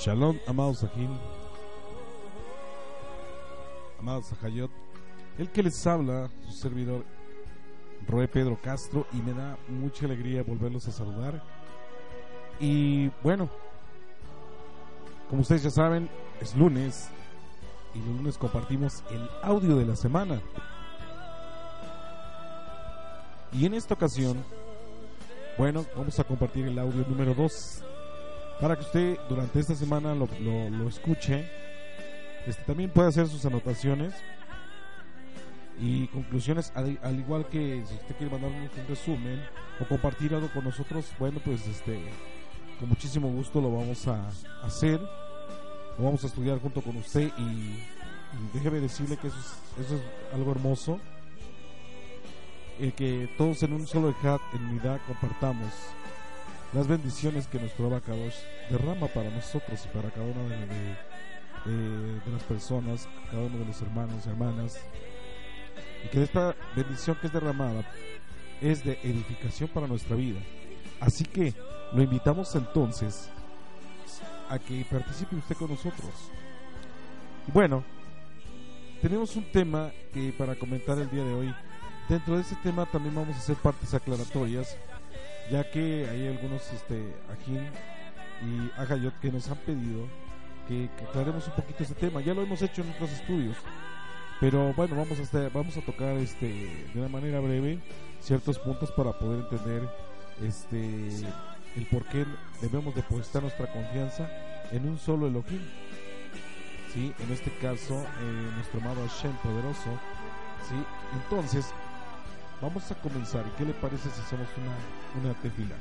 Shalom, amados Sajín, amados Sajayot, el que les habla, su servidor Roe Pedro Castro, y me da mucha alegría volverlos a saludar. Y bueno, como ustedes ya saben, es lunes y los lunes compartimos el audio de la semana. Y en esta ocasión, bueno, vamos a compartir el audio número 2 para que usted durante esta semana lo, lo, escuche. Este, también puede hacer sus anotaciones y conclusiones, al, al, igual que si usted quiere mandarnos un resumen o compartir algo con nosotros, bueno, pues este, con muchísimo gusto lo vamos a hacer. Lo vamos a estudiar junto con usted y, déjeme decirle que eso es, eso es algo hermoso. El que todos en un solo ejat, en unidad, compartamos las bendiciones que nuestro Abacados derrama para nosotros y para cada una de, de, las personas, cada uno de los hermanos y hermanas. Y que esta bendición que es derramada es de edificación para nuestra vida. Así que lo invitamos entonces a que participe usted con nosotros. Bueno, tenemos un tema que para comentar el día de hoy. Dentro de ese tema también vamos a hacer partes aclaratorias, ya que hay algunos este Ajín y Agayot que nos han pedido que, que aclaremos un poquito este tema. Ya lo hemos hecho en otros estudios, pero bueno, vamos a estar, vamos a tocar este de una manera breve ciertos puntos para poder entender este el por qué debemos depositar nuestra confianza en un solo Elohim. ¿Sí? En este caso, eh, nuestro amado Hashem poderoso. ¿Sí? Entonces, vamos a comenzar. ¿Y qué le parece si hacemos una, una tefila?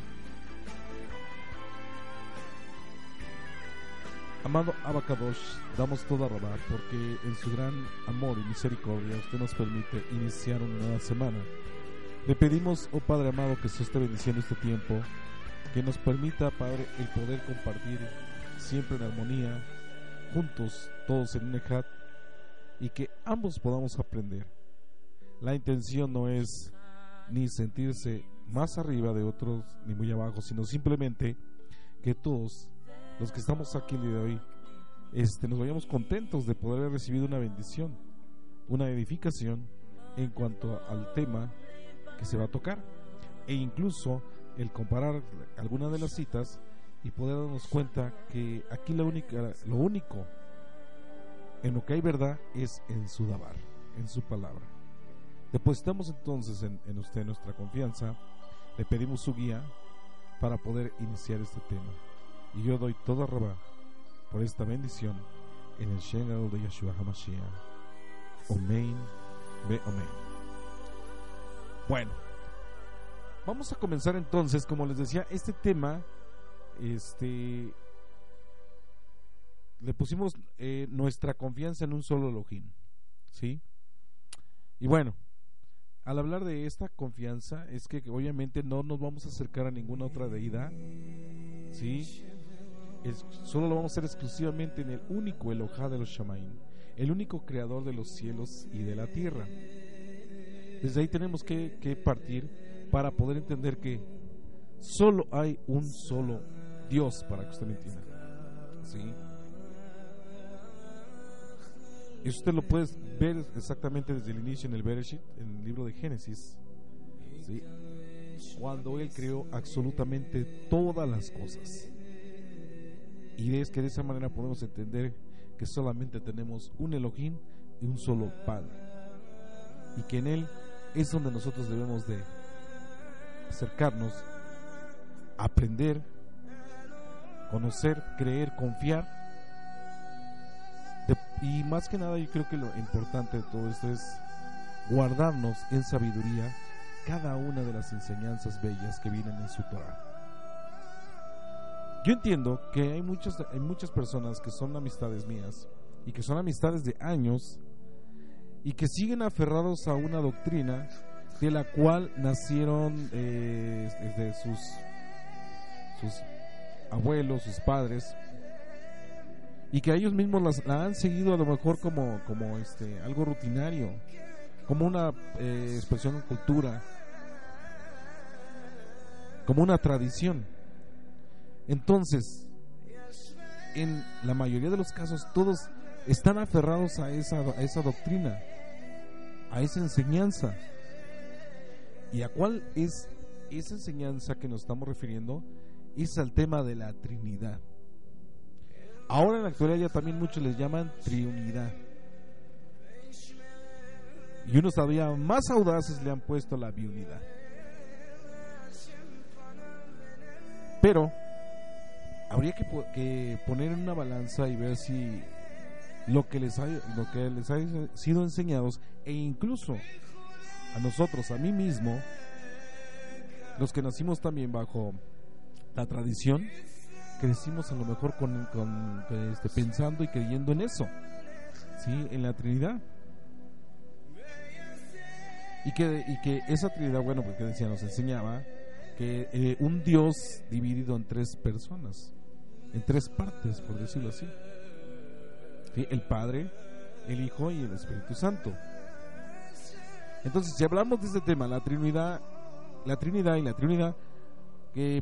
Amado Abacadosh, damos toda robar porque en su gran amor y misericordia usted nos permite iniciar una nueva semana. Le pedimos, oh Padre amado, que se esté bendiciendo este tiempo, que nos permita, Padre, el poder compartir siempre en armonía, juntos, todos en un y que ambos podamos aprender. La intención no es ni sentirse más arriba de otros ni muy abajo, sino simplemente que todos los que estamos aquí el día de hoy este, nos vayamos contentos de poder haber recibido una bendición, una edificación en cuanto al tema que se va a tocar e incluso el comparar algunas de las citas y poder darnos cuenta que aquí la única, lo único en lo que hay verdad es en su dabar, en su palabra. Depositamos entonces en, en usted nuestra confianza, le pedimos su guía para poder iniciar este tema. Y yo doy toda roba por esta bendición en el Shen de Yeshua HaMashiach. Omein, be Omein. Bueno, vamos a comenzar entonces, como les decía, este tema, este, le pusimos eh, nuestra confianza en un solo Elohim, ¿sí? Y bueno, al hablar de esta confianza es que obviamente no nos vamos a acercar a ninguna otra deidad, ¿sí? Solo lo vamos a hacer exclusivamente en el único Elohá de los Shamaim, el único creador de los cielos y de la tierra. Desde ahí tenemos que, que partir para poder entender que solo hay un solo Dios, para que usted me entienda. ¿Sí? Y usted lo puede ver exactamente desde el inicio en el Bereshit, en el libro de Génesis. Cuando Él creó absolutamente todas las cosas. Y es que de esa manera podemos entender que solamente tenemos un Elohim y un solo Padre. Y que en Él es donde nosotros debemos de acercarnos, aprender, conocer, creer, confiar. Y más que nada yo creo que lo importante de todo esto es guardarnos en sabiduría cada una de las enseñanzas bellas que vienen en su Torah. Yo entiendo que hay muchas, hay muchas personas que son amistades mías y que son amistades de años y que siguen aferrados a una doctrina de la cual nacieron eh, desde sus, sus abuelos, sus padres, y que ellos mismos las, la han seguido a lo mejor como, como este, algo rutinario, como una eh, expresión de cultura, como una tradición. Entonces, en la mayoría de los casos, todos están aferrados a esa, a esa doctrina, a esa enseñanza. ¿Y a cuál es esa enseñanza que nos estamos refiriendo? Es al tema de la Trinidad. Ahora en la actualidad ya también muchos les llaman Trinidad. Y unos todavía más audaces le han puesto la biunidad. Pero habría que, que, poner en una balanza y ver si lo que les ha, lo que les ha sido enseñados e incluso a nosotros, a mí mismo, los que nacimos también bajo la tradición, crecimos a lo mejor con, con este, pensando y creyendo en eso, ¿sí? En la Trinidad. Y que, y que esa Trinidad, bueno, porque decía, nos enseñaba que eh, un Dios dividido en tres personas, en tres partes, por decirlo así. El Padre, el Hijo y el Espíritu Santo. Entonces, si hablamos de este tema, la Trinidad, la Trinidad y la Trinidad,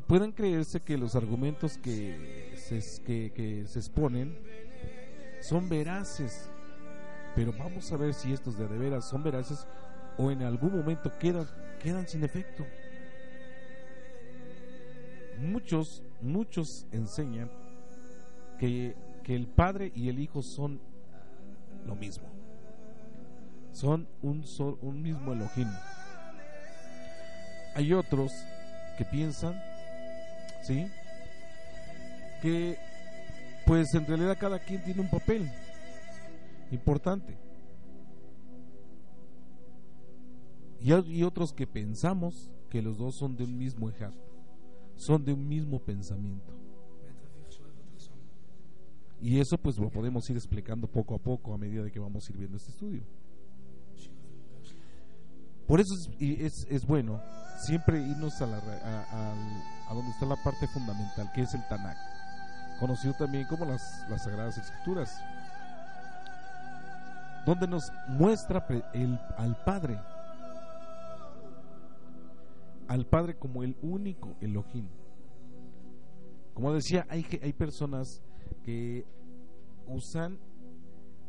pueden creerse que los argumentos que se, que, se exponen son veraces, pero vamos a ver si estos de, de veras son veraces o en algún momento quedan, quedan sin efecto. Muchos, muchos enseñan que, que el Padre y el Hijo son lo mismo. Son un, sol, un mismo Elohim. Hay otros que piensan, ¿sí? Que pues en realidad cada quien tiene un papel importante. Y hay otros que pensamos que los dos son de un mismo ejat, son de un mismo pensamiento. Y eso pues lo podemos ir explicando poco a poco a medida de que vamos ir viendo este estudio. Por eso es, es, es bueno siempre irnos a, la, a, a, donde está la parte fundamental, que es el Tanakh, conocido también como las, las Sagradas Escrituras, donde nos muestra el, al Padre, al Padre como el único Elohim. Como decía, hay, hay personas que usan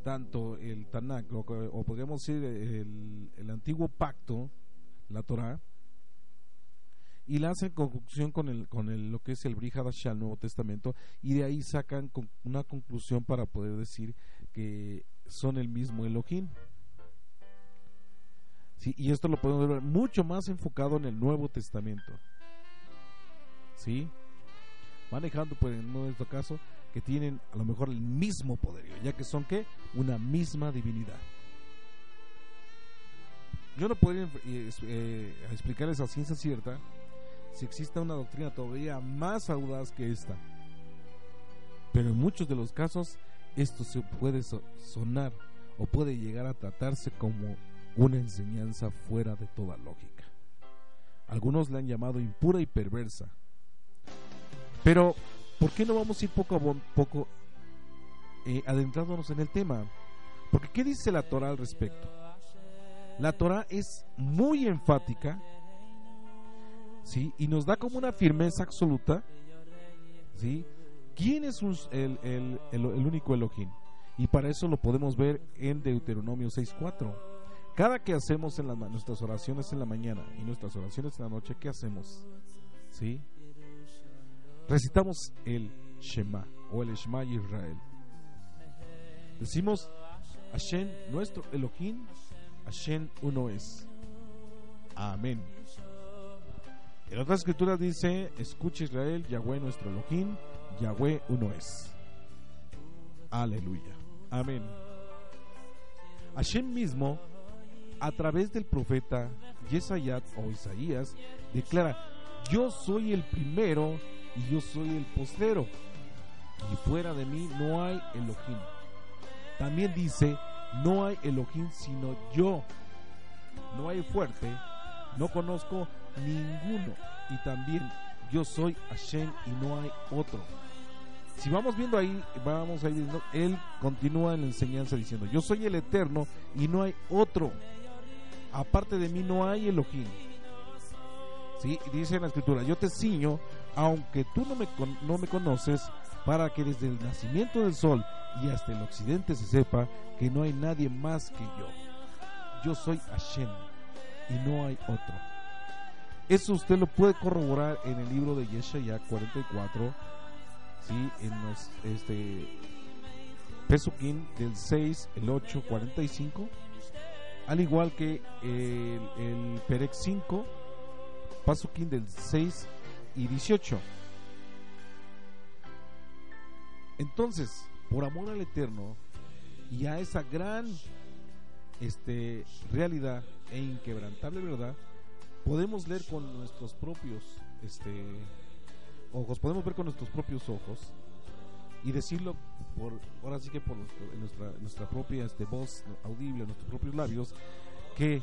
tanto el Tanakh, o, podríamos decir el, el antiguo pacto, la Torah, y la hacen conjunción con el con el, lo que es el Brihadashah, el Nuevo Testamento, y de ahí sacan una conclusión para poder decir que son el mismo Elohim. Sí, y esto lo podemos ver mucho más enfocado en el Nuevo Testamento. ¿Sí? Manejando, pues en nuestro caso, que tienen a lo mejor el mismo poderío, ya que son que una misma divinidad. Yo no podría eh, eh, explicarles a ciencia cierta si existe una doctrina todavía más audaz que esta. Pero en muchos de los casos esto se puede sonar o puede llegar a tratarse como una enseñanza fuera de toda lógica. Algunos la han llamado impura y perversa. Pero, ¿por qué no vamos a ir poco a poco eh, adentrándonos en el tema? Porque, ¿qué dice la Torah al respecto? La Torah es muy enfática ¿sí? Y nos da como una firmeza absoluta, ¿sí? ¿Quién es el, único Elohim? Y para eso lo podemos ver en Deuteronomio 6.4. Cada que hacemos en nuestras oraciones en la mañana y nuestras oraciones en la noche, ¿qué hacemos? ¿Sí? Recitamos el Shema o el Shema Israel. Decimos, Hashem, nuestro Elohim, Hashem uno es. Amén. En otras escrituras dice, escucha Israel, Yahweh nuestro Elohim, Yahweh uno es. Aleluya. Amén. Hashem mismo, a través del profeta Yesayat o Isaías, declara, yo soy el primero y yo soy el postero. Y fuera de mí no hay Elohim. También dice, no hay Elohim sino yo. No hay fuerte, no conozco ninguno. Y también yo soy Hashem y no hay otro. Si vamos viendo ahí, vamos a ir él continúa en la enseñanza diciendo, yo soy el eterno y no hay otro. Aparte de mí no hay Elohim. ¿Sí? Dice en la escritura, yo te ciño, aunque tú no me, no me conoces, para que desde el nacimiento del sol y hasta el occidente se sepa que no hay nadie más que yo. Yo soy Hashem y no hay otro. Eso usted lo puede corroborar en el libro de Yeshaya 44, ¿sí? en los este, Pesukim del 6, el 8, 45, al igual que el, el Perec 5, Pasukim del 6 y 18. Entonces, por amor al Eterno y a esa gran este, realidad e inquebrantable verdad, podemos leer con nuestros propios este, ojos, podemos ver con nuestros propios ojos y decirlo por ahora sí que por nuestra, nuestra propia este, voz audible, nuestros propios labios, que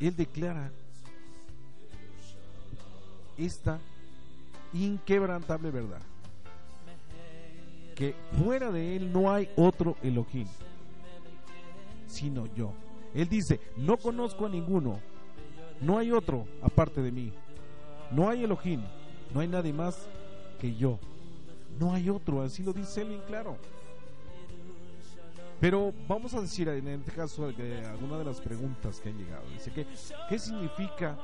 Él declara esta inquebrantable verdad que fuera de él no hay otro Elohim, sino yo. Él dice, no conozco a ninguno, no hay otro aparte de mí, no hay Elohim, no hay nadie más que yo, no hay otro, así lo dice él bien claro. Pero vamos a decir en este caso alguna de las preguntas que han llegado. Dice que, ¿qué significa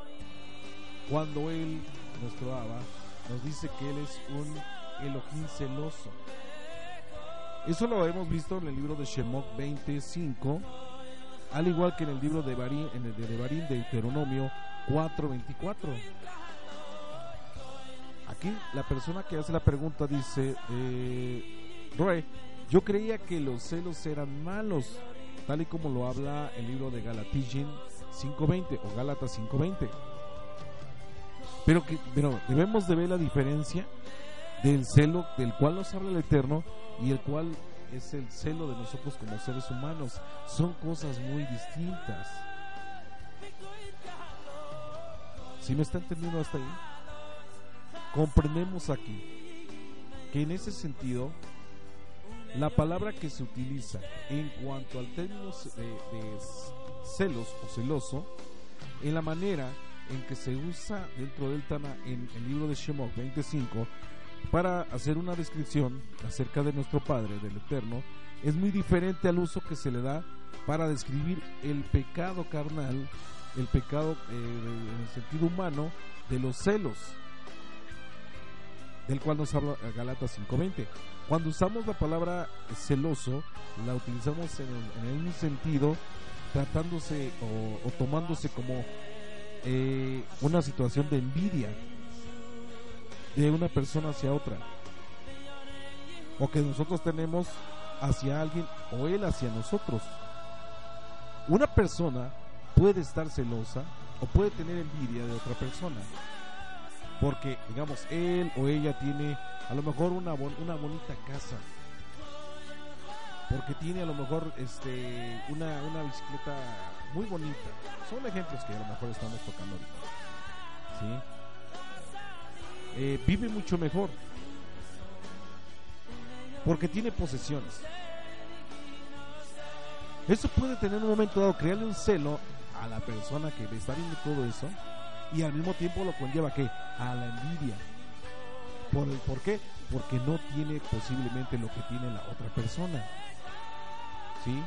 cuando él, nuestro Abba, nos dice que él es un Elohim celoso? Eso lo hemos visto en el libro de Shemot 25, al igual que en el libro de Barín, en el de Barín de Deuteronomio 4:24. Aquí la persona que hace la pregunta dice, eh, Roe, yo creía que los celos eran malos, tal y como lo habla el libro de Galatijin 5:20 o Gálatas 5:20. Pero que pero debemos de ver la diferencia del celo del cual nos habla el Eterno y el cual es el celo de nosotros como seres humanos. Son cosas muy distintas. ¿Si me está entendiendo hasta ahí? Comprendemos aquí que en ese sentido la palabra que se utiliza en cuanto al término de, celos o celoso, en la manera en que se usa dentro del Tana en el libro de Shemot 25, para hacer una descripción acerca de nuestro Padre, del Eterno, es muy diferente al uso que se le da para describir el pecado carnal, el pecado eh, en el sentido humano de los celos, del cual nos habla Galatas 5.20. Cuando usamos la palabra celoso, la utilizamos en, un sentido tratándose o, tomándose como eh, una situación de envidia, de una persona hacia otra. O que nosotros tenemos hacia alguien o él hacia nosotros. Una persona puede estar celosa o puede tener envidia de otra persona. Porque, digamos, él o ella tiene a lo mejor una, una bonita casa. Porque tiene a lo mejor este, una, una bicicleta muy bonita. Son ejemplos que a lo mejor estamos tocando ahorita. ¿Sí? Eh, vive mucho mejor. Porque tiene posesiones. Eso puede tener un momento dado, crearle un celo a la persona que le está viendo todo eso y al mismo tiempo lo conlleva que a la envidia. ¿Por, el, ¿Por qué? Porque no tiene posiblemente lo que tiene la otra persona. ¿Sí?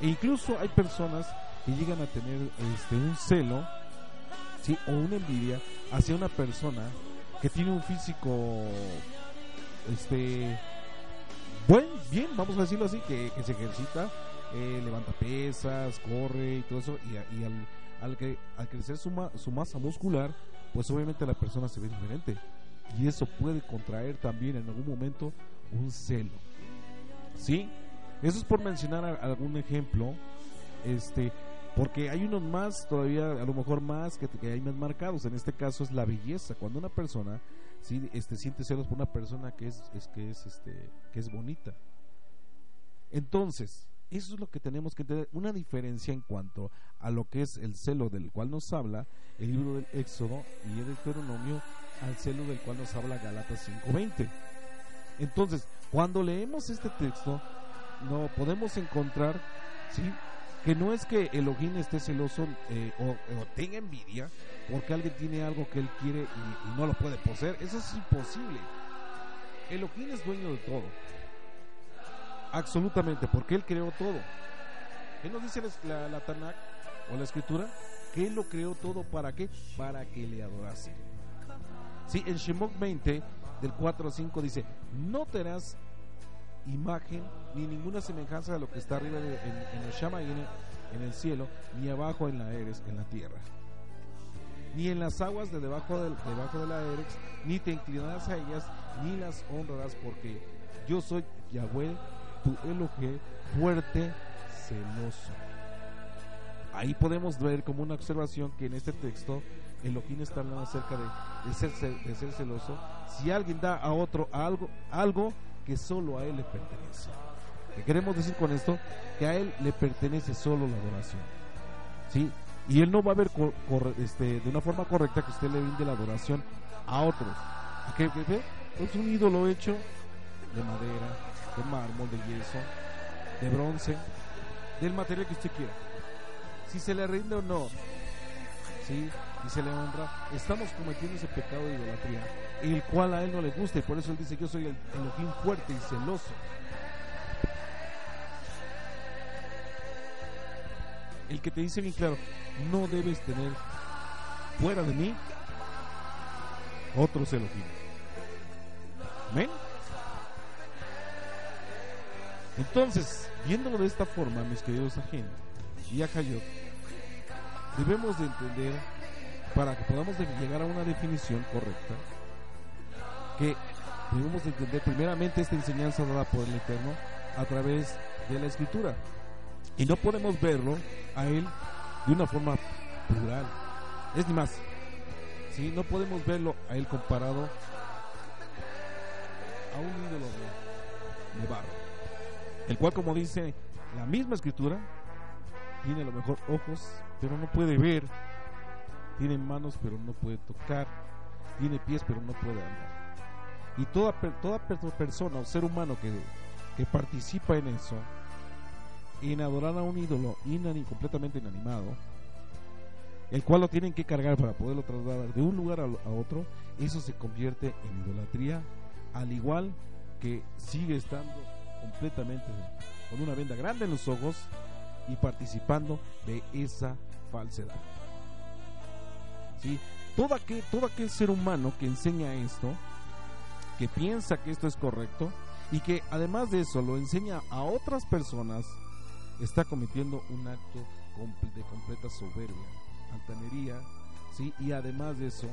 E incluso hay personas que llegan a tener este un celo, ¿sí? o una envidia hacia una persona que tiene un físico este buen, bien, vamos a decirlo así, que, se ejercita, eh, levanta pesas, corre y todo eso, y, al, al, que, al crecer su, su masa muscular, pues obviamente la persona se ve diferente. Y eso puede contraer también en algún momento un celo. ¿Sí? Eso es por mencionar algún ejemplo. Este, Porque hay unos más, todavía a lo mejor más, que, hay más marcados. En este caso es la belleza. Cuando una persona sí, este, siente celos por una persona que es, es, que, es, este, que es bonita. Entonces, eso es lo que tenemos que tener, una diferencia en cuanto a lo que es el celo del cual nos habla el libro del Éxodo y el Deuteronomio al celo del cual nos habla Galatas 5.20. Entonces, cuando leemos este texto, no podemos encontrar, ¿sí? Que no es que Elohim esté celoso eh, o, tenga envidia porque alguien tiene algo que él quiere y, no lo puede poseer. Eso es imposible. Elohim es dueño de todo. Absolutamente, porque él creó todo. ¿Qué nos dice la, la, Tanakh o la escritura? Que él lo creó todo para qué? Para que le adorase. Sí, en Shemot 20, del 4 a 5 dice, no harás imagen ni ninguna semejanza de lo que está arriba en, el Shama y en el, cielo, ni abajo en la Eres, en la tierra. Ni en las aguas de debajo, de, debajo de la Eres, ni te inclinarás a ellas, ni las honrarás, porque yo soy Yahweh, tu Elohe, fuerte, celoso. Ahí podemos ver como una observación que en este texto Elohim está hablando acerca de, ser, de ser celoso. Si alguien da a otro algo, algo que solo a Él le pertenece. ¿Qué queremos decir con esto? Que a Él le pertenece solo la adoración. ¿Sí? Y Él no va a ver este, de una forma correcta que usted le brinde la adoración a otros. ¿Qué, ve? Es un ídolo hecho de madera, de mármol, de yeso, de bronce, del material que usted quiera. Si se le rinde o no, ¿sí? Y se le honra, estamos cometiendo ese pecado de idolatría, el cual a él no le gusta, y por eso él dice: Yo soy el Elohim fuerte y celoso. El que te dice bien claro: No debes tener fuera de mí otros Elohim. ¿Amén? Entonces, viéndolo de esta forma, mis queridos agentes y Akayot, debemos de entender para que podamos llegar a una definición correcta, que debemos entender primeramente esta enseñanza dada por el Eterno a través de la Escritura. Y no podemos verlo a Él de una forma plural. Es ni más. ¿sí? No podemos verlo a Él comparado a un ídolo de, de barro. El cual, como dice la misma Escritura, tiene a lo mejor ojos, pero no puede ver tiene manos pero no puede tocar, tiene pies pero no puede andar. Y toda, toda persona o ser humano que, que participa en eso, en adorar a un ídolo inani, completamente inanimado, el cual lo tienen que cargar para poderlo trasladar de un lugar a, a otro, eso se convierte en idolatría, al igual que sigue estando completamente con una venda grande en los ojos y participando de esa falsedad. Todo, aquel, todo aquel ser humano que enseña esto, que piensa que esto es correcto y que además de eso lo enseña a otras personas, está cometiendo un acto de completa soberbia, altanería, ¿sí? y además de eso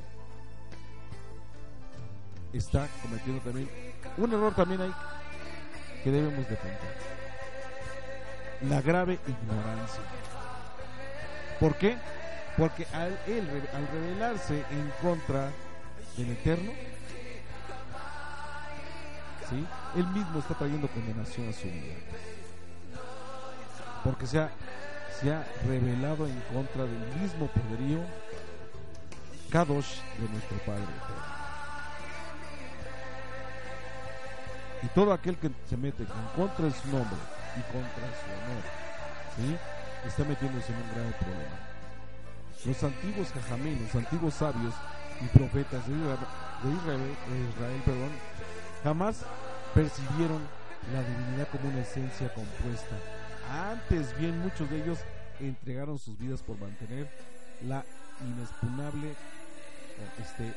está cometiendo también un error también hay que debemos defender la grave ignorancia ¿por qué? Porque al, él, al rebelarse en contra del Eterno, ¿sí? él mismo está trayendo condenación a su vida. Porque se ha, se ha revelado en contra del mismo poderío Kadosh de nuestro Padre Eterno. Y todo aquel que se mete en contra de su nombre y contra su honor, ¿sí? está metiéndose en un grave problema. Los antiguos jajamín, los antiguos sabios y profetas de Israel, Israel, perdón, jamás percibieron la divinidad como una esencia compuesta. Antes bien muchos de ellos entregaron sus vidas por mantener la inexpugnable este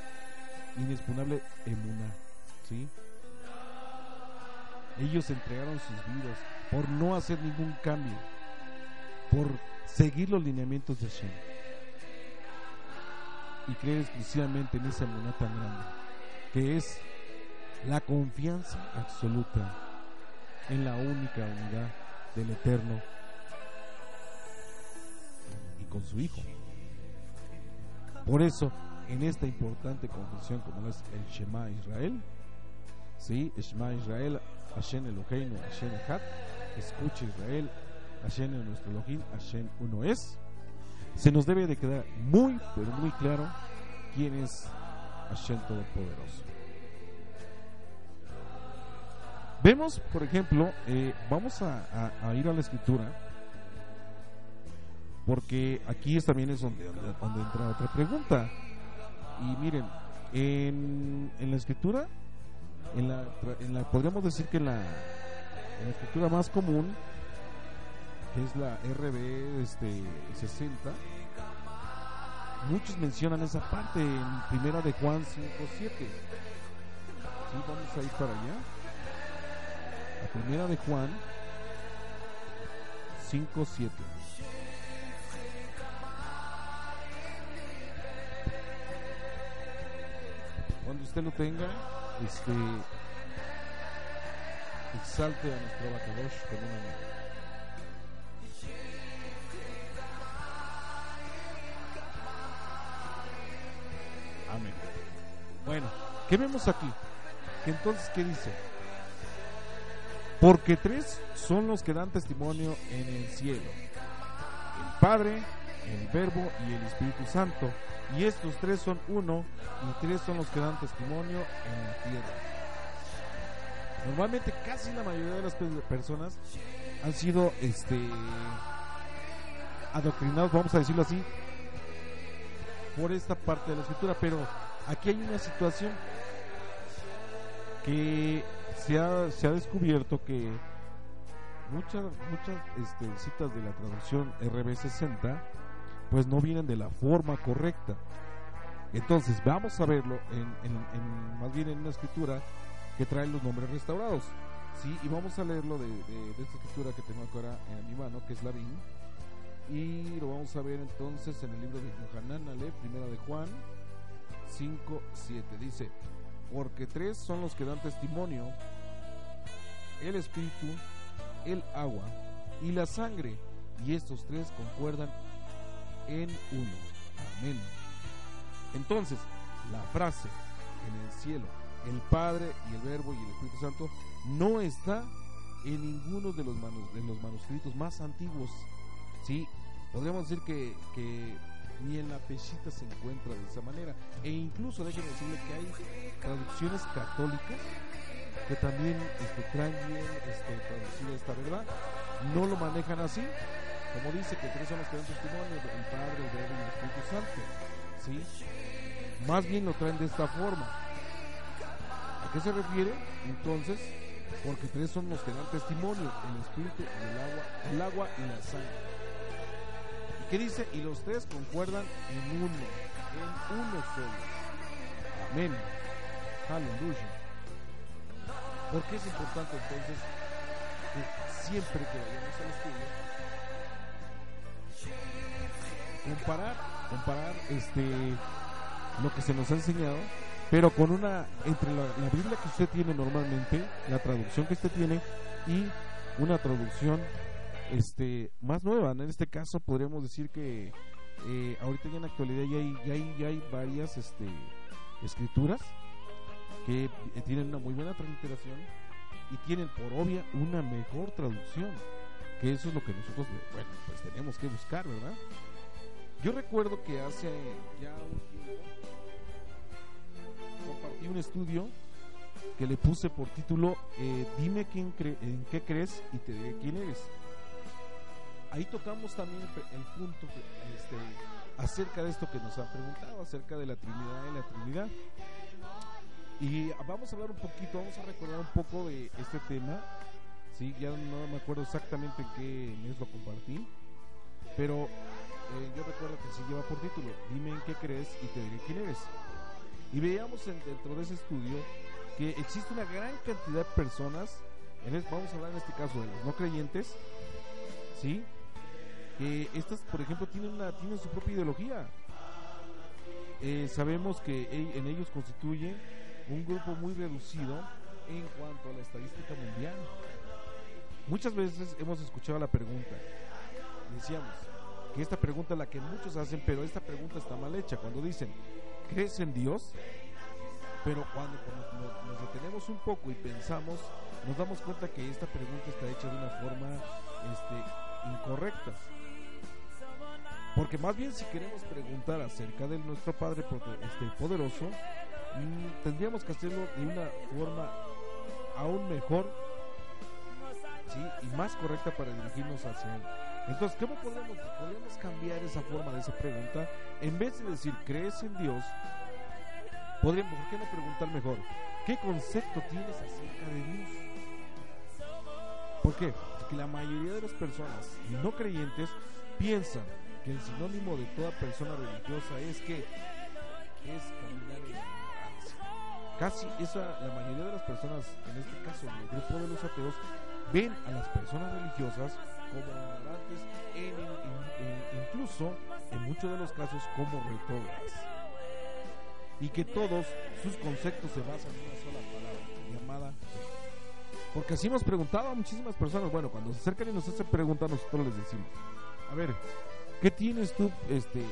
emuna, ¿sí? Ellos entregaron sus vidas por no hacer ningún cambio, por seguir los lineamientos de Hashem y creer exclusivamente en esa moneda tan grande, que es la confianza absoluta en la única unidad del Eterno, con su hijo. Por eso, en esta importante confesión como es el Shema Israel, ¿sí? Shema Israel, Hashem Eloheinu, Hashem Echad, escucha Israel, Hashem en nuestro Elohim, Hashem uno es, se nos debe de quedar muy, pero muy claro quién es Hashem Todopoderoso. Vemos, por ejemplo, eh, vamos a, ir a la escritura, porque aquí es, también es donde, donde, entra otra pregunta. Y miren, en, en la escritura, en la, en la, podríamos decir que en la, escritura más común, es la RB este, 60, muchos mencionan esa parte en primera de Juan 5.7. ¿Sí? Vamos a ir para allá. La primera de Juan 5.7. Cuando usted lo tenga, este exalte a nuestro Bacadosh con una Amén. Bueno, ¿qué vemos aquí? Entonces, ¿qué dice? Porque tres son los que dan testimonio en el cielo. El Padre, el Verbo y el Espíritu Santo. Y estos tres son uno y tres son los que dan testimonio en la tierra. Normalmente casi la mayoría de las personas han sido este adoctrinados, vamos a decirlo así, por esta parte de la escritura, pero aquí hay una situación que se ha, se ha descubierto que muchas muchas este, citas de la traducción RB60 pues no vienen de la forma correcta. Entonces vamos a verlo en, más bien en una escritura que trae los nombres restaurados. Sí, y vamos a leerlo de, esta escritura que tengo ahora en mi mano, que es la BIN y lo vamos a ver entonces en el libro de Yohanan Ale, primera de Juan 5, 7. Dice, porque tres son los que dan testimonio, el espíritu, el agua y la sangre, y estos tres concuerdan en uno. Amén. Entonces, la frase en el cielo, el Padre y el Verbo y el Espíritu Santo, no está en ninguno de los, de los manuscritos más antiguos ¿sí? Podríamos decir que, que ni en la pechita se encuentra de esa manera. E incluso déjenme decirle que hay traducciones católicas que también este, traen bien este, traducida esta verdad. No lo manejan así, como dice que tres son los que dan testimonio, el Padre, el Verbo y el Espíritu Santo. ¿sí? Más bien lo traen de esta forma. ¿A qué se refiere? Entonces, porque tres son los que dan testimonio, el Espíritu, el agua, el agua y la sangre. ¿Qué dice? Y los tres concuerdan en uno, en uno solo. Amén. Aleluya. ¿Por qué es importante entonces siempre que vayamos al estudio, comparar, comparar este lo que se nos ha enseñado, pero con una, entre la Biblia que usted tiene normalmente, la traducción que usted tiene, y una traducción este más nueva. En este caso podríamos decir que eh, ahorita ya en la actualidad ya hay, ya hay, ya hay varias este, escrituras que eh, tienen una muy buena transliteración y tienen por obvia una mejor traducción. Que eso es lo que nosotros, bueno, pues tenemos que buscar, ¿verdad? Yo recuerdo que hace ya un tiempo compartí un estudio que le puse por título eh, Dime quién en qué crees y te diré quién eres ahí tocamos también el, punto este, acerca de esto que nos han preguntado, acerca de la Trinidad y la Trinidad. Y vamos a hablar un poquito, vamos a recordar un poco de este tema. Sí, ya no me acuerdo exactamente en qué mes lo compartí, pero eh, yo recuerdo que sí lleva por título, dime en qué crees y te diré quién eres. Y veíamos dentro de ese estudio que existe una gran cantidad de personas, vamos a hablar en este caso de los no creyentes, ¿sí? Que estas, por ejemplo, tienen, una, tienen su propia ideología. Eh, sabemos que en ellos constituye un grupo muy reducido en cuanto a la estadística mundial. Muchas veces hemos escuchado la pregunta, decíamos, que esta pregunta es la que muchos hacen, pero esta pregunta está mal hecha. Cuando dicen, ¿crees en Dios? Pero cuando, nos, nos, detenemos un poco y pensamos, nos damos cuenta que esta pregunta está hecha de una forma este, incorrecta. Porque más bien si queremos preguntar acerca de nuestro Padre este, poderoso, mm, tendríamos que hacerlo de una forma aún mejor y más correcta para dirigirnos hacia Él. Entonces, ¿cómo podemos, cambiar esa forma de esa pregunta? En vez de decir, ¿crees en Dios? Podríamos, ¿por qué no preguntar mejor? ¿Qué concepto tienes acerca de Dios? ¿Por qué? Porque la mayoría de las personas no creyentes piensan que el sinónimo de toda persona religiosa es que es caminar en ignorancia. Casi esa, la mayoría de las personas, en este caso el grupo de los ateos, ven a las personas religiosas como ignorantes, en, incluso en muchos de los casos como retrógradas. Y que todos sus conceptos se basan en una sola palabra, llamada. Porque así hemos preguntado a muchísimas personas, bueno, cuando se acercan y nos hacen preguntas, nosotros les decimos, a ver, ¿Qué tienes tú este,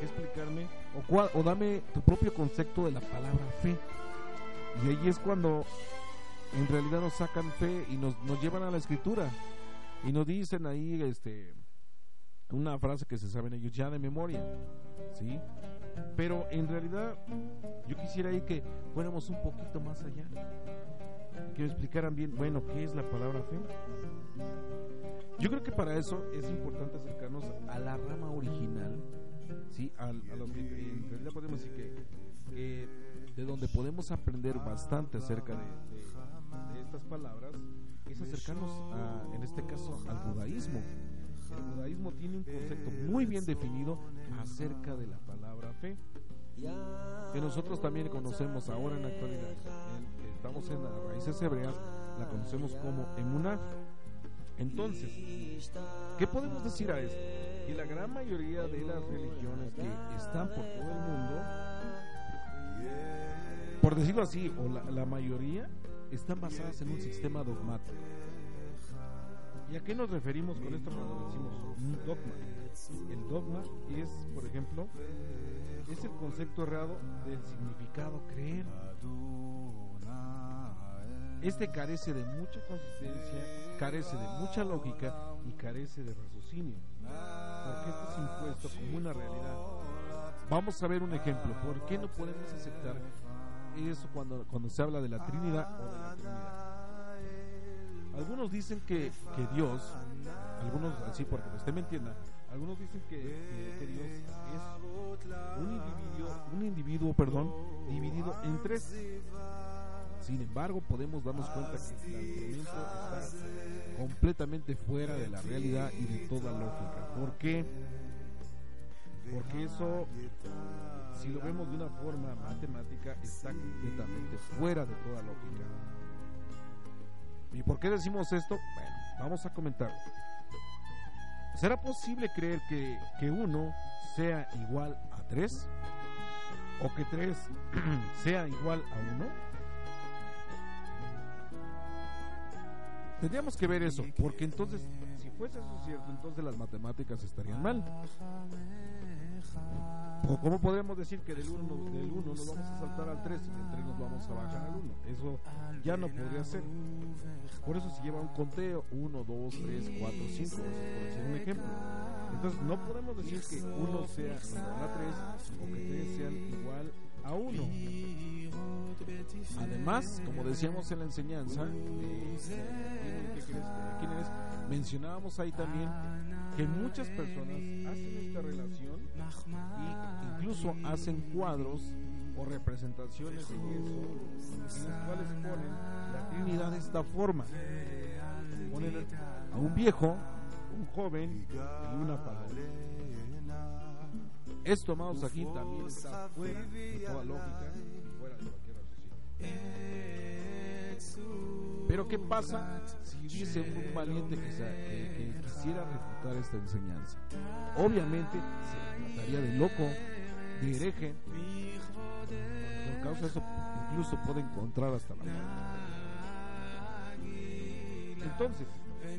que explicarme? O, o dame tu propio concepto de la palabra fe. Y ahí es cuando en realidad nos sacan fe y nos, nos llevan a la escritura. Y nos dicen ahí este, una frase que se saben ellos ya de memoria. ¿Sí? Pero en realidad yo quisiera ahí que fuéramos un poquito más allá. Que me explicaran bien, bueno, ¿qué es la palabra fe? Yo creo que para eso es importante acercarnos a la rama original, ¿sí? A, lo que en realidad podemos decir que, de donde podemos aprender bastante acerca de, estas palabras es acercarnos, a, en este caso, al judaísmo. El judaísmo tiene un concepto muy bien definido acerca de la palabra fe, que nosotros también conocemos ahora en la actualidad. Estamos en las raíces hebreas, la conocemos como emuná entonces, ¿qué podemos decir a esto? Que la gran mayoría de las religiones que están por todo el mundo, por decirlo así, o la, mayoría, están basadas en un sistema dogmático. ¿Y a qué nos referimos con esto cuando decimos dogma? El dogma es, por ejemplo, es el concepto errado del significado creer. Este carece de mucha consistencia, carece de mucha lógica y carece de raciocinio, porque esto es impuesto como una realidad. Vamos a ver un ejemplo. ¿Por qué no podemos aceptar eso cuando, cuando se habla de la Trinidad o de la Trinidad? Algunos dicen que, que Dios, algunos así porque usted me entienda, algunos dicen que, que, Dios es un individuo, un individuo, perdón, dividido en tres sin embargo, podemos darnos cuenta que el planteamiento está completamente fuera de la realidad y de toda lógica. ¿Por qué? Porque eso, si lo vemos de una forma matemática, está completamente fuera de toda lógica. ¿Y por qué decimos esto? Bueno, vamos a comentar. ¿Será posible creer que, que uno sea igual a tres? ¿O que tres sea igual a uno? Tendríamos que ver eso, porque entonces, si fuese eso cierto, entonces las matemáticas estarían mal. ¿O cómo podemos decir que del 1 del nos vamos a saltar al 3 y del 3 nos vamos a bajar al 1? Eso ya no podría ser. Por eso se lleva un conteo 1, 2, 3, 4, 5, por decir un ejemplo. Entonces no podemos decir que 1 sea igual a 3 o que 3 sean igual a 1. Además, como decíamos en la enseñanza, mencionábamos ahí también que muchas personas hacen esta relación e incluso hacen cuadros o representaciones en eso, en las cuales ponen la Trinidad de esta forma. Ponen a un viejo, un joven y una palabra. Esto, amados, aquí también está fuera de toda lógica, fuera de cualquier raciocinio. Pero ¿qué pasa si hubiese un valiente que, que, quisiera refutar esta enseñanza? Obviamente se trataría de loco, de hereje. Por causa de eso incluso puede encontrar hasta la muerte. Entonces,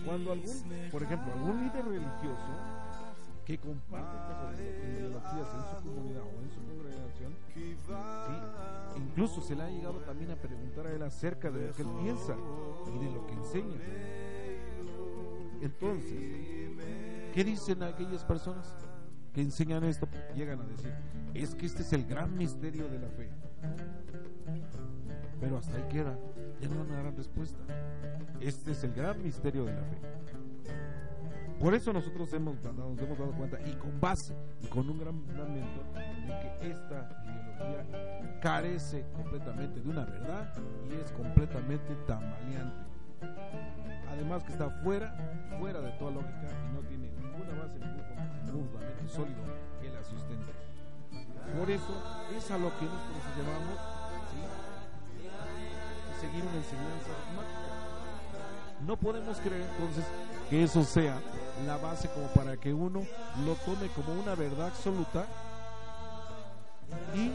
cuando algún, por ejemplo, algún líder religioso que comparte estas ideologías en su comunidad o en su congregación, ¿sí? incluso se le ha llegado también a preguntar a él acerca de lo que él piensa y de lo que enseña. Entonces, ¿qué dicen aquellas personas que enseñan esto? Llegan a decir, es que este es el gran misterio de la fe. Pero hasta ahí queda, ya no van a dar respuesta. Este es el gran misterio de la fe. Por eso nosotros hemos, nos hemos dado cuenta y con base y con un gran fundamento de que esta ideología carece completamente de una verdad y es completamente tambaleante. Además que está fuera, fuera de toda lógica y no tiene ninguna base, ningún fundamento sólido que la sustente. Por eso es a lo que nosotros llamamos seguir una enseñanza dogmática. No podemos creer entonces que eso sea la base como para que uno lo tome como una verdad absoluta y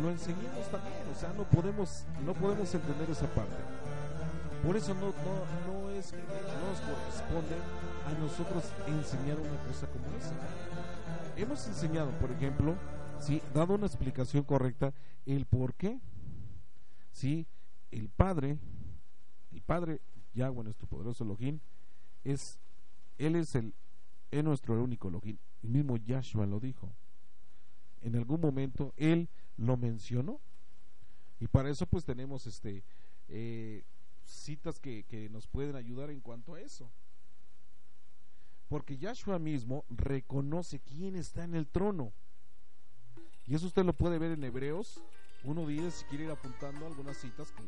lo enseñemos también, o sea, no podemos, no podemos entender esa parte. Por eso no, no, no, es, no nos corresponde a nosotros enseñar una cosa como esa. Hemos enseñado, por ejemplo, sí, dado una explicación correcta, el por qué, sí, el Padre, el Padre Yahweh, nuestro poderoso Elohim, es, Él es el, es nuestro único Elohim. El mismo Yahshua lo dijo. En algún momento Él lo mencionó. Y para eso pues tenemos este eh, citas que, que nos pueden ayudar en cuanto a eso. Porque Yahshua mismo reconoce quién está en el trono. Y eso usted lo puede ver en Hebreos 1.10 si quiere ir apuntando algunas citas que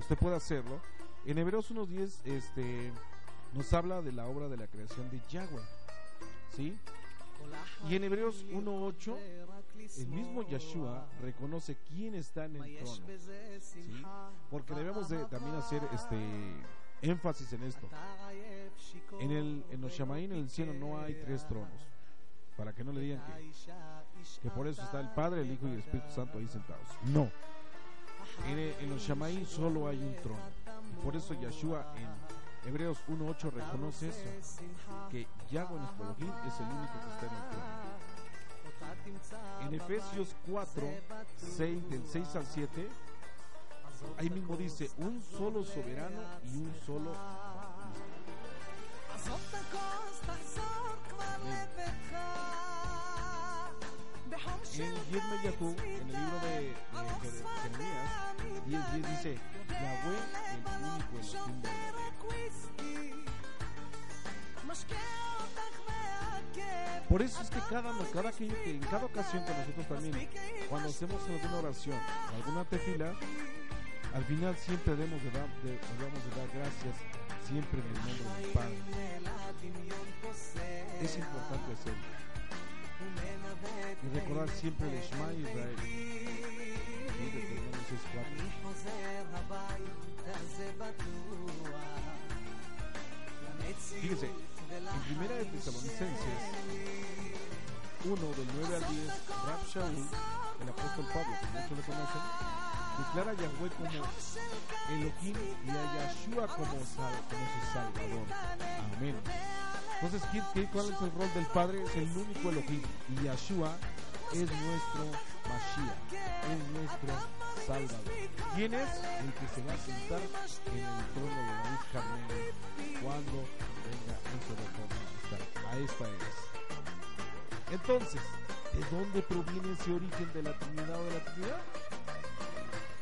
usted puede hacerlo. En Hebreos 1.10 este, nos habla de la obra de la creación de Yahweh. ¿Sí? Y en Hebreos 1.8 el mismo Yeshua reconoce quién está en el trono. ¿sí? Porque debemos de también hacer este énfasis en esto. En el en los Shamaín en el cielo no hay tres tronos. Para que no le digan que que por eso está el Padre, el Hijo y el Espíritu Santo ahí sentados. No. En, los Shamaín solo hay un trono. Por eso Yeshua en Hebreos 1.8 reconoce eso, que Yahweh nuestro Elohim es el único que está en el trono. En Efesios 4, 6, del 6 al 7, ahí mismo dice, un solo soberano y un solo en Yed Yahu, en el libro de Jeremías, 10, 10 dice, Yahweh, el único Elohim Por eso es que cada, cada, que, en cada ocasión que nosotros también, cuando hacemos alguna oración, alguna tefila, al final siempre debemos de dar, de, debemos de dar gracias siempre en el nombre del Padre. Es importante hacerlo y recordar siempre el Shema Israel. Fíjense, en primera de Tesalonicenses 1 del 9 al 10, Rab el apóstol Pablo, que muchos le conocen, declara a Yahweh como Elohim y a Yahshua como su Salvador. Amén. Entonces, ¿quién, cuál es el rol del Padre? Es el único Elohim. Y Yahshua es nuestro Mashiach, es nuestro Salvador. ¿Quién es? El que se va a sentar en el trono de David Carmelo cuando venga en su retorno a esta era. Entonces, ¿de dónde proviene ese origen de la Trinidad o de la Trinidad?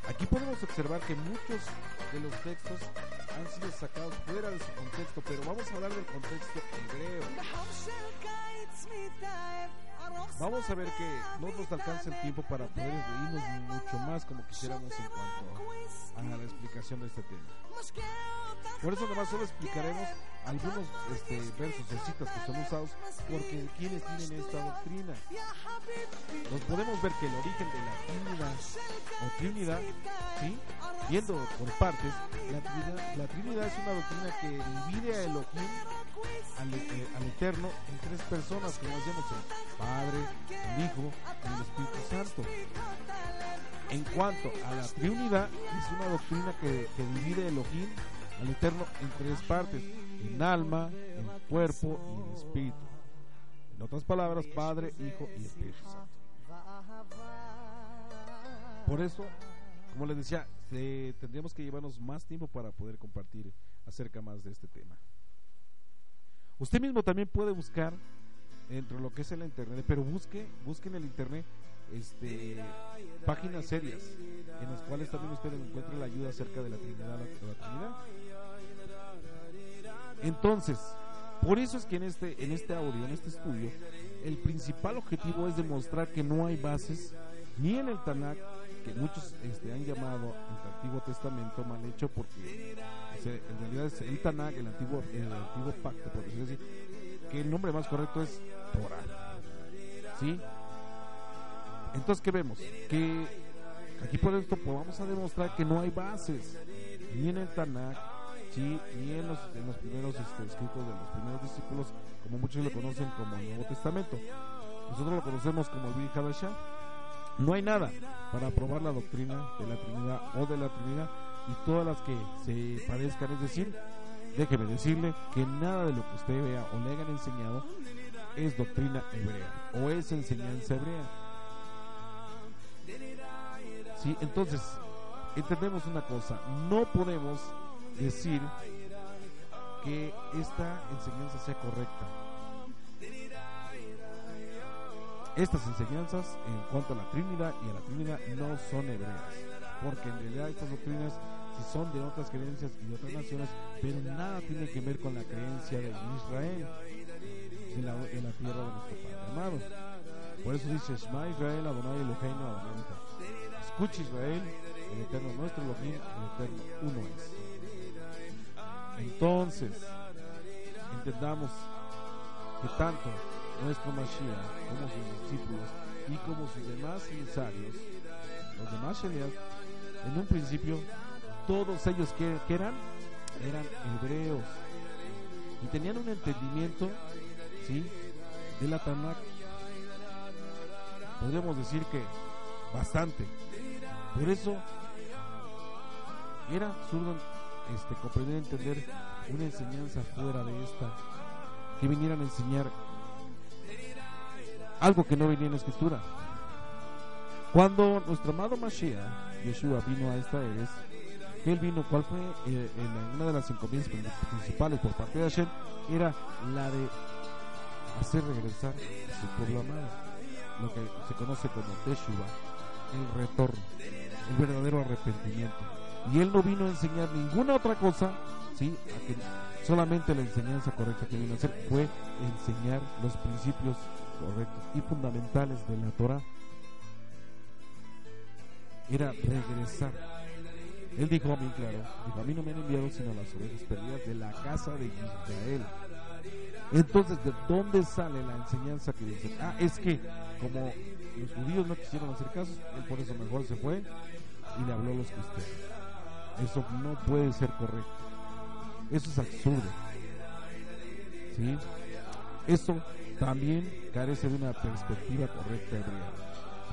Aquí podemos observar que muchos de los textos han sido sacados fuera de su contexto, pero vamos a hablar del contexto hebreo. Vamos a ver que no nos alcanza el tiempo para poder reírnos mucho más como quisiéramos en cuanto a la explicación de este tema. Por eso nomás solo explicaremos algunos este, versos o citas que son usados porque quienes tienen esta doctrina. Nos podemos ver que el origen de la Trinidad o Trinidad, ¿sí? viendo por partes, la Trinidad, la Trinidad es una doctrina que divide a Elohim al, eh, al, Eterno en tres personas, como decíamos, el Padre, el Hijo y el Espíritu Santo. En cuanto a la Trinidad, es una doctrina que, que divide a Elohim al Eterno en tres partes, en alma, en cuerpo y en espíritu. En otras palabras, Padre, Hijo y Espíritu Santo. Por eso, como les decía, tendríamos que llevarnos más tiempo para poder compartir acerca más de este tema. Usted mismo también puede buscar entre lo que es el internet, pero busque, busque en el internet este, páginas serias en las cuales también usted encuentre la ayuda acerca de la Trinidad, de la Trinidad. Entonces, por eso es que en este, en este audio, en este estudio, el principal objetivo es demostrar que no hay bases ni en el Tanakh, que muchos este, han llamado el Antiguo Testamento mal hecho porque en realidad es el Tanakh, el antiguo, el antiguo pacto, por decirlo así, que el nombre más correcto es Torah. ¿Sí? Entonces, ¿qué vemos? Que aquí por esto pues, vamos a demostrar que no hay bases, ni en el Tanakh, ¿sí? ni en los, en los primeros este, escritos de los primeros discípulos, como muchos lo conocen como el Nuevo Testamento. Nosotros lo conocemos como el Big No hay nada para probar la doctrina de la Trinidad o de la Trinidad y todas las que se parezcan, es decir, déjeme decirle que nada de lo que usted vea o le hayan enseñado es doctrina hebrea o es enseñanza hebrea. ¿Sí? Entonces, entendemos una cosa, no podemos decir que esta enseñanza sea correcta. Estas enseñanzas en cuanto a la Trinidad y a la Trinidad no son hebreas, porque en realidad estas doctrinas si son de otras creencias y de otras naciones, pero nada tiene que ver con la creencia de Israel, en la, en la tierra de nuestro Padre amado. Por eso dice, Shema Israel, Adonai Eloheinu, Adonai Escucha Israel, el Eterno nuestro Elohim, el Eterno uno es. Entonces, entendamos que tanto nuestro Mashiach como sus discípulos y como sus demás emisarios, los demás Sheliat, en un principio todos ellos que, eran eran hebreos. Y tenían un entendimiento ¿sí? de la Tanakh. Podríamos decir que bastante. Por eso era absurdo este, comprender entender una enseñanza fuera de esta que vinieran a enseñar algo que no venía en la escritura cuando nuestro amado Mashiach Yeshua vino a esta que él vino, ¿cuál fue eh, una de las encomiendas principales por parte de Hashem? Era la de hacer regresar a su pueblo amado, lo que se conoce como Teshuvah, el retorno, el verdadero arrepentimiento. Y él no vino a enseñar ninguna otra cosa, ¿sí? Solamente la enseñanza correcta que vino a hacer fue enseñar los principios correctos y fundamentales de la Torah. Era regresar él dijo a mí, claro, dijo, a mí no me han enviado sino las ovejas perdidas de la casa de Israel. Entonces, ¿de dónde sale la enseñanza que dice? Ah, es que como los judíos no quisieron hacer caso, él por eso mejor se fue y le habló a los cristianos. Eso no puede ser correcto. Eso es absurdo. ¿Sí? Eso también carece de una perspectiva correcta hebrea.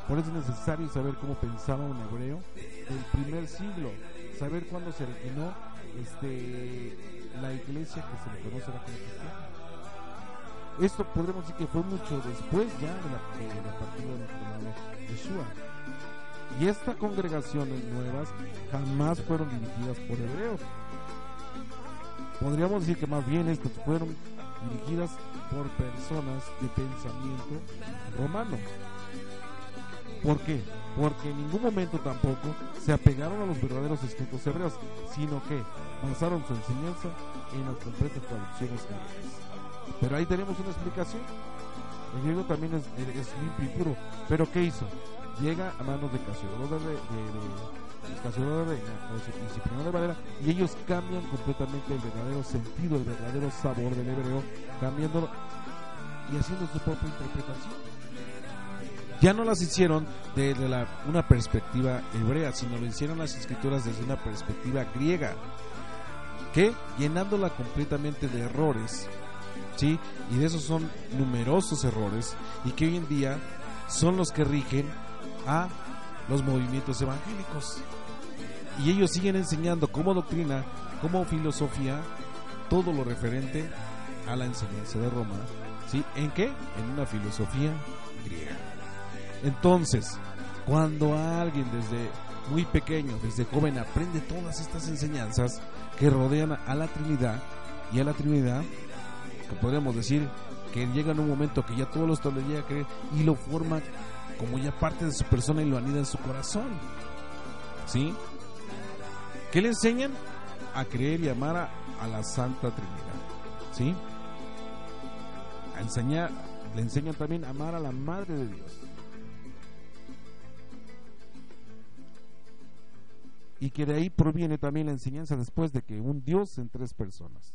Por eso es necesario saber cómo pensaba un hebreo del primer siglo, saber cuándo se originó este, la iglesia que se le conoce la como. Esto podemos decir que fue mucho después ya de la, de la partida de nuestro Yeshua. Y estas congregaciones nuevas jamás fueron dirigidas por hebreos. Podríamos decir que más bien estas fueron dirigidas por personas de pensamiento romano. ¿Por qué? porque en ningún momento tampoco se apegaron a los verdaderos escritos hebreos, sino que basaron su enseñanza en las completas traducciones griegas. Pero ahí tenemos una explicación. El griego también es, limpio y puro. Pero ¿qué hizo? Llega a manos de Casiodoro de, de, de, de, de Valera y ellos cambian completamente el verdadero sentido, el verdadero sabor del hebreo, cambiándolo y haciendo su propia interpretación ya no las hicieron desde una perspectiva hebrea, sino lo hicieron las escrituras desde una perspectiva griega, que llenándola completamente de errores, ¿sí? Y de esos son numerosos errores y que hoy en día son los que rigen a los movimientos evangélicos. Y ellos siguen enseñando como doctrina, como filosofía, todo lo referente a la enseñanza de Roma, ¿Sí? ¿En qué? En una filosofía griega. Entonces, cuando alguien desde muy pequeño, desde joven, aprende todas estas enseñanzas que rodean a la Trinidad y a la Trinidad, que podríamos decir que llega en un momento que ya todos los le llega a creer y lo forma como ya parte de su persona y lo anida en su corazón. ¿Sí? ¿Qué le enseñan? A creer y amar a, la Santa Trinidad. ¿Sí? A enseñar, le enseñan también a amar a la Madre de Dios. Y que de ahí proviene también la enseñanza después de que un Dios en tres personas.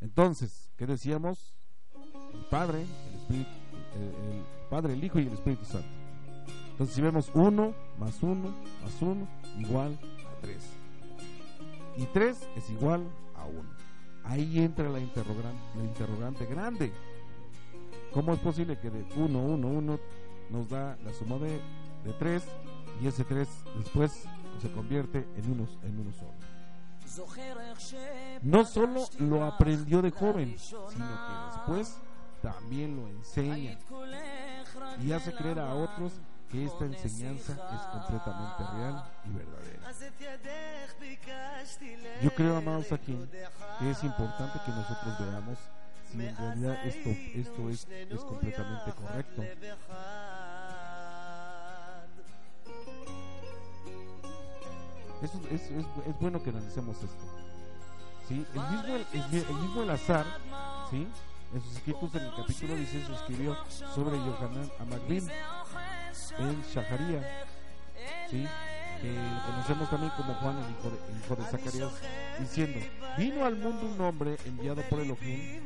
Entonces, ¿qué decíamos? El Padre, el Espíritu, el, Padre, el Hijo y el Espíritu Santo. Entonces, si vemos uno más uno más uno igual a tres. Y tres es igual a uno. Ahí entra la interrogante, la interrogante grande. ¿Cómo es posible que de 1, 1, 1 nos da la suma de, de 3 y ese 3 después se convierte en uno, en uno solo? No solo lo aprendió de joven, sino que después también lo enseña y hace creer a otros que esta enseñanza es completamente real y verdadera. Yo creo, amados aquí, que es importante que nosotros veamos si en realidad esto, esto es, completamente correcto. Es, es, es, es, bueno que analicemos esto. ¿sí? El, mismo, el, el, mismo el azar, ¿sí? En sus escritos en el capítulo 16 escribió sobre Yohanan Amagdin en Shaharia, ¿sí? que conocemos también como Juan, el hijo, de, el hijo de Zacarías, diciendo, vino al mundo un hombre enviado por Elohim.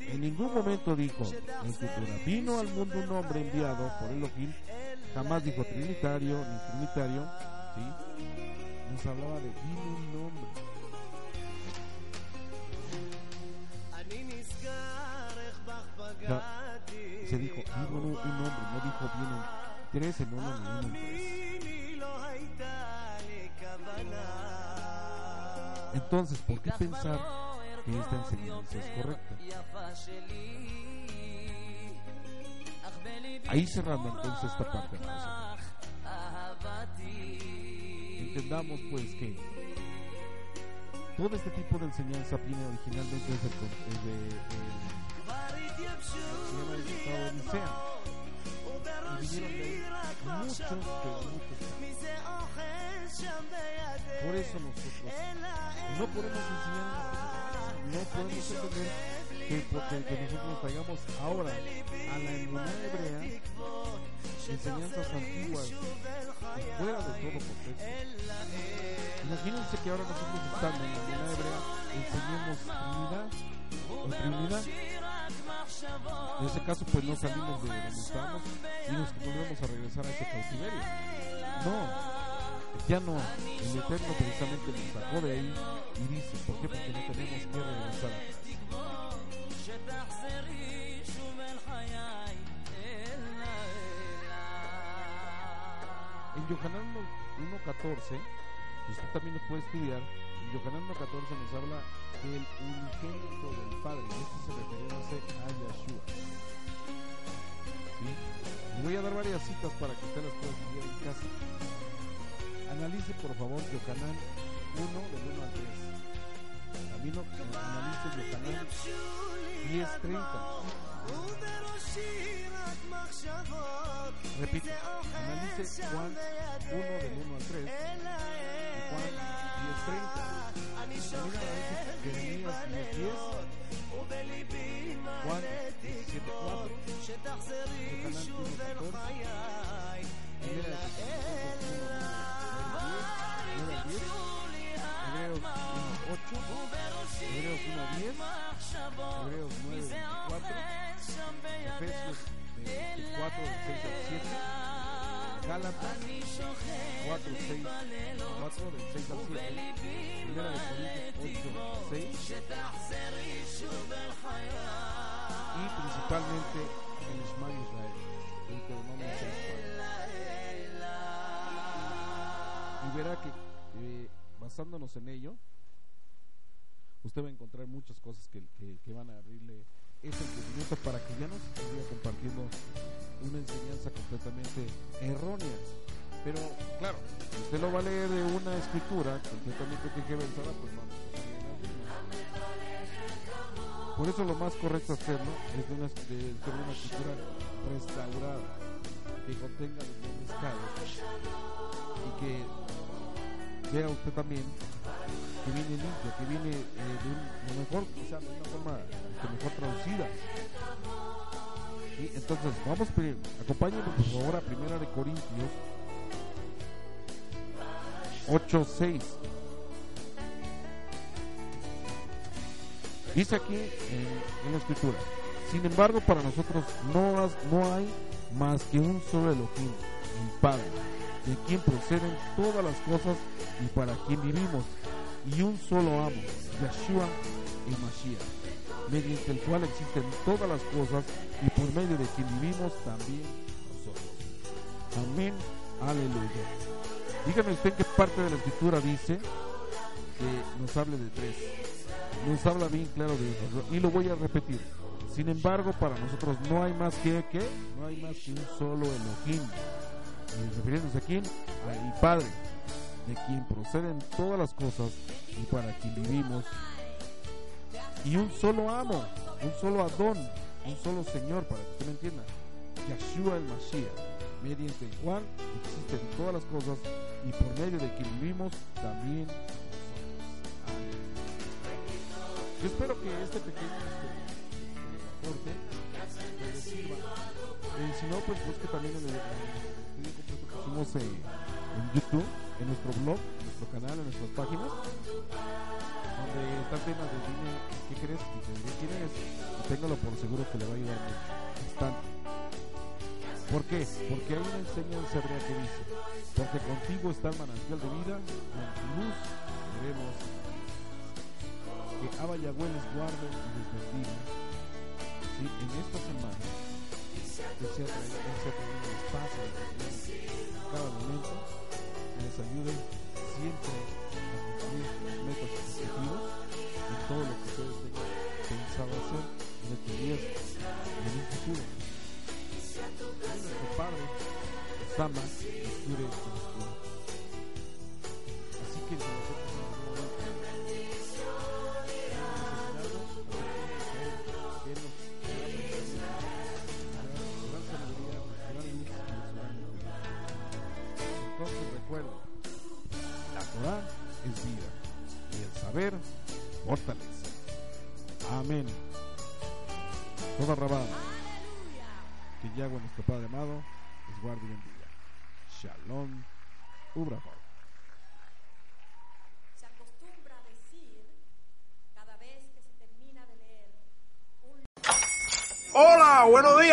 En ningún momento dijo, en escritura, vino al mundo un hombre enviado por Elohim, jamás dijo trinitario ni trinitario, ¿sí? nos hablaba de vino un hombre. Se dijo vino un, hombre, no dijo vienen tres en uno en. Entonces, ¿por qué pensar que esta enseñanza es correcta? Ahí cerrando entonces esta parte. Entendamos pues que todo este tipo de enseñanza viene originalmente desde el, desde el, el estado de Nicea. Y muchos, muchos. Por eso nosotros no podemos enseñar, no podemos entender que, porque, que nosotros traigamos ahora a la emuná hebrea enseñanzas antiguas fuera de todo contexto. Imagínense que ahora nosotros estamos en la emuná hebrea enseñemos Trinidad o Trinidad. En ese caso, pues no salimos de donde estamos y nos volvemos a regresar a ese cautiverio. No, ya no, el Eterno precisamente nos sacó de ahí y dice, ¿por qué? Porque no tenemos que regresar atrás. En Yohanan 1.14, usted también lo puede estudiar, en Yohanan 1.14 nos habla que el unigénito del Padre, esto se refiere a Yahshua. ¿Sí? Voy a dar varias citas para que usted las pueda estudiar en casa. Analice por favor Yohanan 1 del 1 al 3. También analice Yohanan 10.30. Repite, analice Juan 1 del 1 al 3 y Juan 10.30. Efesios 4 del 6 al 7, Gálatas 4, 6, 4 del 6 al 7, Primera de Corintios 8, 6 y principalmente el Ismael Israel, Deuteronomio 6, 4. Y verá que eh, basándonos en ello, usted va a encontrar muchas cosas que, que, que van a abrirle ese entendimiento para que ya no se siga compartiendo una enseñanza completamente errónea. Pero claro, si usted lo va a leer de una escritura completamente tergiversada, pues vamos. Por eso lo más correcto hacerlo es de una, de una escritura restaurada, que contenga los nombres y que vea usted también que viene limpia, que viene eh, de mejor, o sea, de una forma este, mejor traducida. Y entonces, vamos, acompáñenos por favor a Primera de Corintios 8.6. Dice aquí en, en, la escritura, sin embargo para nosotros no, has, no hay más que un solo Elohim, el Padre, de quien proceden todas las cosas y para quien vivimos, y un solo amo, Yeshua y Mashiach, mediante el cual existen todas las cosas y por medio de quien vivimos también nosotros. Amén, aleluya. Dígame usted qué parte de la escritura dice que nos hable de tres. Nos habla bien claro de eso. Y lo voy a repetir. Sin embargo, para nosotros no hay más que, ¿qué? No hay más que un solo Elohim. Refiriéndose a quién? Al Padre, de quien proceden todas las cosas y para quien vivimos. Y un solo amo, un solo Adón, un solo Señor, para que usted me entienda. Yeshua el Mashiach, mediante el cual existen todas las cosas y por medio de quien vivimos también. Yo espero que este pequeño aporte les sirva. Eh, si no, pues busque también en el estudio completo que pusimos eh, en YouTube, en nuestro blog, en nuestro canal, en nuestras páginas, donde está el tema de dime qué crees y te diré quién. Y téngalo por seguro que le va a ayudar mucho. Bastante. ¿Por qué? Porque hay una enseñanza hebrea que dice, porque contigo está el manantial de vida, con tu luz veremos que Abba Yahweh les guarde y les bendiga. ¿Sí? En esta semana, que se ha traído, que se ha traído que les ayude siempre a cumplir metas y objetivos en todo lo que ustedes tengan pensado hacer en estos días y en un futuro. Nuestro Padre nos ama, nos